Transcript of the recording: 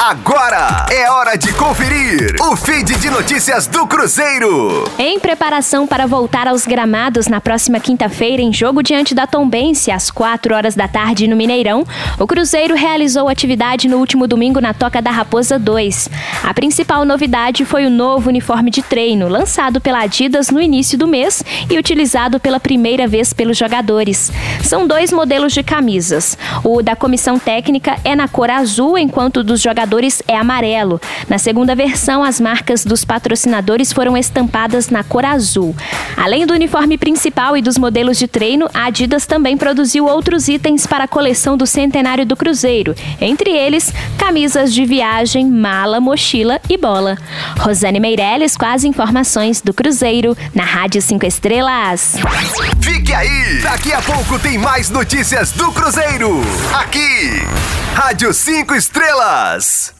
Agora é hora de conferir o feed de notícias do Cruzeiro. Em preparação para voltar aos gramados na próxima quinta-feira em jogo diante da Tombense às 4 horas da tarde no Mineirão, o Cruzeiro realizou atividade no último domingo na Toca da Raposa 2. A principal novidade foi o novo uniforme de treino, lançado pela Adidas no início do mês e utilizado pela primeira vez pelos jogadores. São dois modelos de camisas. O da comissão técnica é na cor azul, enquanto o dos jogadores jogadores é amarelo. Na segunda versão, as marcas dos patrocinadores foram estampadas na cor azul. Além do uniforme principal e dos modelos de treino, a Adidas também produziu outros itens para a coleção do centenário do Cruzeiro, entre eles camisas de viagem, mala, mochila e bola. Rosane Meirelles com as informações do Cruzeiro na Rádio 5 Estrelas. Fique aí! Daqui a pouco tem mais notícias do Cruzeiro. Aqui, Rádio 5 Estrelas.